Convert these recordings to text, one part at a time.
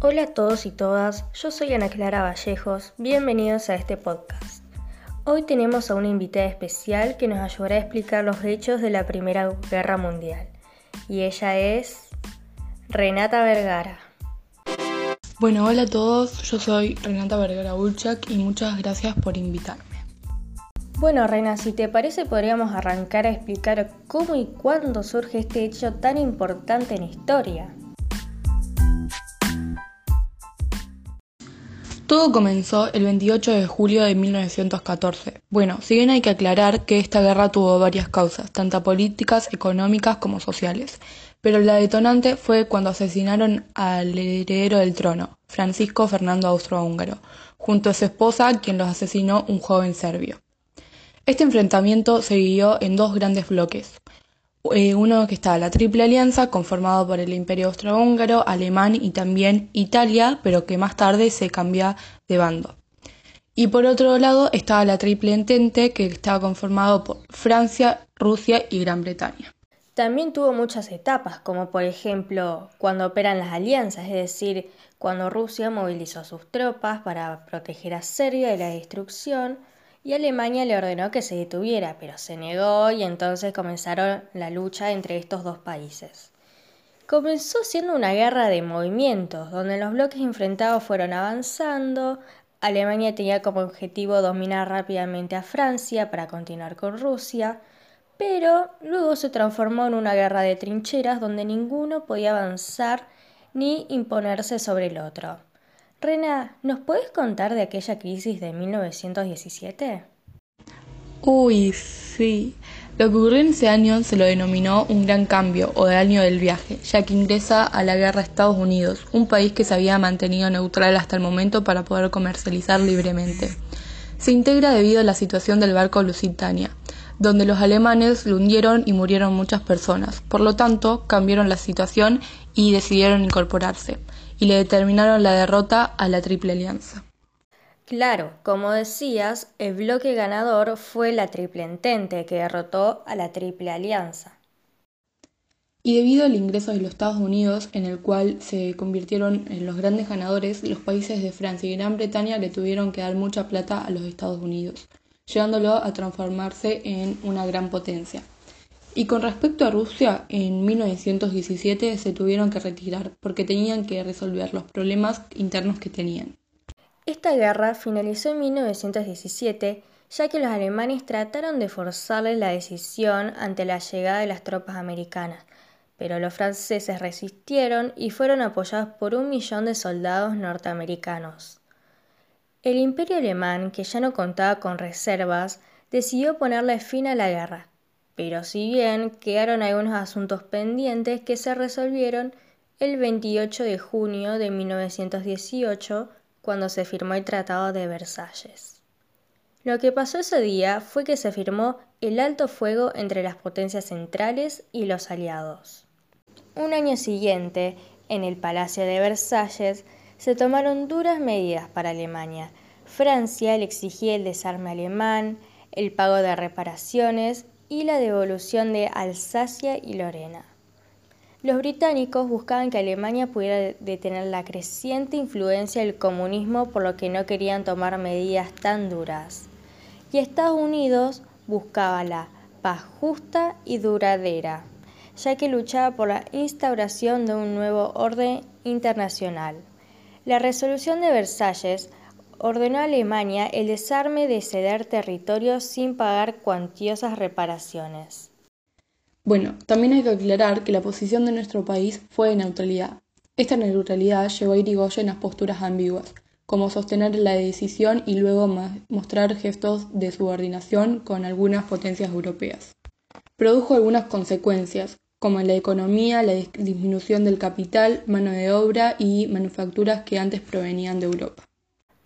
Hola a todos y todas, yo soy Ana Clara Vallejos, bienvenidos a este podcast. Hoy tenemos a una invitada especial que nos ayudará a explicar los hechos de la Primera Guerra Mundial, y ella es Renata Vergara. Bueno, hola a todos, yo soy Renata Vergara Ulchak y muchas gracias por invitarme. Bueno, Rena, si te parece podríamos arrancar a explicar cómo y cuándo surge este hecho tan importante en historia. Todo comenzó el 28 de julio de 1914. Bueno, si bien hay que aclarar que esta guerra tuvo varias causas, tanto políticas, económicas como sociales, pero la detonante fue cuando asesinaron al heredero del trono, Francisco Fernando Austrohúngaro, junto a su esposa, quien los asesinó un joven serbio. Este enfrentamiento se vivió en dos grandes bloques. Eh, uno que estaba la Triple Alianza, conformado por el Imperio Austrohúngaro, Alemán y también Italia, pero que más tarde se cambia de bando. Y por otro lado estaba la Triple Entente, que estaba conformado por Francia, Rusia y Gran Bretaña. También tuvo muchas etapas, como por ejemplo cuando operan las alianzas, es decir, cuando Rusia movilizó sus tropas para proteger a Serbia de la destrucción, y Alemania le ordenó que se detuviera, pero se negó y entonces comenzaron la lucha entre estos dos países. Comenzó siendo una guerra de movimientos, donde los bloques enfrentados fueron avanzando, Alemania tenía como objetivo dominar rápidamente a Francia para continuar con Rusia, pero luego se transformó en una guerra de trincheras donde ninguno podía avanzar ni imponerse sobre el otro. Rena, ¿nos puedes contar de aquella crisis de 1917? Uy, sí. Lo que ocurrió en ese año se lo denominó un gran cambio o de año del viaje, ya que ingresa a la guerra Estados Unidos, un país que se había mantenido neutral hasta el momento para poder comercializar libremente. Se integra debido a la situación del barco Lusitania, donde los alemanes lo hundieron y murieron muchas personas. Por lo tanto, cambiaron la situación y decidieron incorporarse y le determinaron la derrota a la Triple Alianza. Claro, como decías, el bloque ganador fue la Triple Entente, que derrotó a la Triple Alianza. Y debido al ingreso de los Estados Unidos, en el cual se convirtieron en los grandes ganadores, los países de Francia y Gran Bretaña le tuvieron que dar mucha plata a los Estados Unidos, llevándolo a transformarse en una gran potencia. Y con respecto a Rusia, en 1917 se tuvieron que retirar porque tenían que resolver los problemas internos que tenían. Esta guerra finalizó en 1917 ya que los alemanes trataron de forzarle la decisión ante la llegada de las tropas americanas, pero los franceses resistieron y fueron apoyados por un millón de soldados norteamericanos. El imperio alemán, que ya no contaba con reservas, decidió ponerle fin a la guerra, pero si bien quedaron algunos asuntos pendientes que se resolvieron el 28 de junio de 1918 cuando se firmó el Tratado de Versalles. Lo que pasó ese día fue que se firmó el alto fuego entre las potencias centrales y los aliados. Un año siguiente, en el Palacio de Versalles, se tomaron duras medidas para Alemania. Francia le exigía el desarme alemán, el pago de reparaciones y la devolución de Alsacia y Lorena. Los británicos buscaban que Alemania pudiera detener la creciente influencia del comunismo por lo que no querían tomar medidas tan duras. Y Estados Unidos buscaba la paz justa y duradera, ya que luchaba por la instauración de un nuevo orden internacional. La resolución de Versalles ordenó a Alemania el desarme de ceder territorios sin pagar cuantiosas reparaciones. Bueno, también hay que aclarar que la posición de nuestro país fue de neutralidad. Esta neutralidad llevó a Irigoyen a posturas ambiguas, como sostener la decisión y luego mostrar gestos de subordinación con algunas potencias europeas. Produjo algunas consecuencias, como en la economía, la disminución del capital, mano de obra y manufacturas que antes provenían de Europa.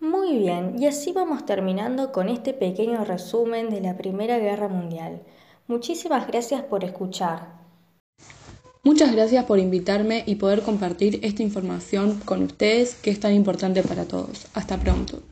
Muy bien, y así vamos terminando con este pequeño resumen de la Primera Guerra Mundial. Muchísimas gracias por escuchar. Muchas gracias por invitarme y poder compartir esta información con ustedes que es tan importante para todos. Hasta pronto.